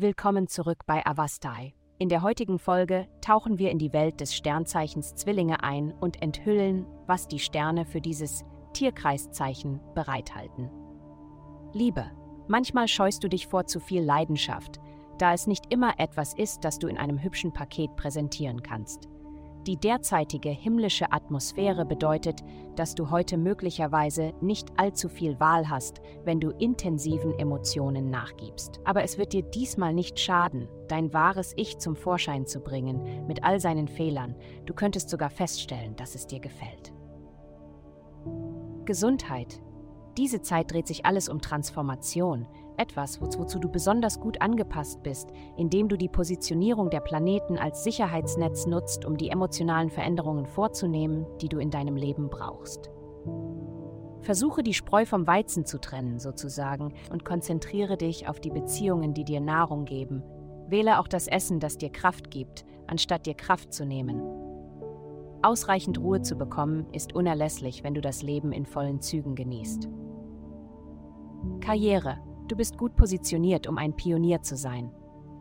Willkommen zurück bei Avastai. In der heutigen Folge tauchen wir in die Welt des Sternzeichens Zwillinge ein und enthüllen, was die Sterne für dieses Tierkreiszeichen bereithalten. Liebe, manchmal scheust du dich vor zu viel Leidenschaft, da es nicht immer etwas ist, das du in einem hübschen Paket präsentieren kannst. Die derzeitige himmlische Atmosphäre bedeutet, dass du heute möglicherweise nicht allzu viel Wahl hast, wenn du intensiven Emotionen nachgibst. Aber es wird dir diesmal nicht schaden, dein wahres Ich zum Vorschein zu bringen, mit all seinen Fehlern. Du könntest sogar feststellen, dass es dir gefällt. Gesundheit. Diese Zeit dreht sich alles um Transformation, etwas, wozu du besonders gut angepasst bist, indem du die Positionierung der Planeten als Sicherheitsnetz nutzt, um die emotionalen Veränderungen vorzunehmen, die du in deinem Leben brauchst. Versuche die Spreu vom Weizen zu trennen, sozusagen, und konzentriere dich auf die Beziehungen, die dir Nahrung geben. Wähle auch das Essen, das dir Kraft gibt, anstatt dir Kraft zu nehmen. Ausreichend Ruhe zu bekommen, ist unerlässlich, wenn du das Leben in vollen Zügen genießt. Karriere. Du bist gut positioniert, um ein Pionier zu sein.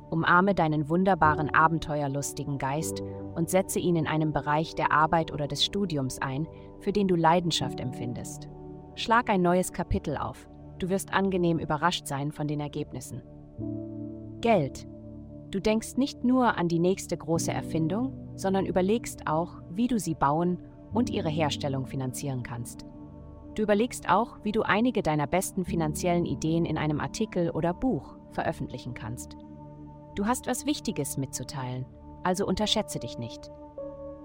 Umarme deinen wunderbaren, abenteuerlustigen Geist und setze ihn in einem Bereich der Arbeit oder des Studiums ein, für den du Leidenschaft empfindest. Schlag ein neues Kapitel auf. Du wirst angenehm überrascht sein von den Ergebnissen. Geld. Du denkst nicht nur an die nächste große Erfindung, sondern überlegst auch, wie du sie bauen und ihre Herstellung finanzieren kannst. Du überlegst auch, wie du einige deiner besten finanziellen Ideen in einem Artikel oder Buch veröffentlichen kannst. Du hast was Wichtiges mitzuteilen, also unterschätze dich nicht.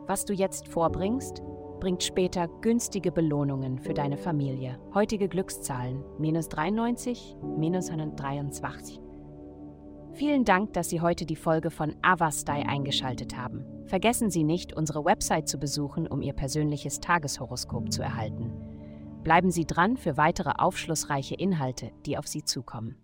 Was du jetzt vorbringst, bringt später günstige Belohnungen für deine Familie. Heutige Glückszahlen minus 93, minus 123. Vielen Dank, dass Sie heute die Folge von Avastai eingeschaltet haben. Vergessen Sie nicht, unsere Website zu besuchen, um Ihr persönliches Tageshoroskop zu erhalten. Bleiben Sie dran für weitere aufschlussreiche Inhalte, die auf Sie zukommen.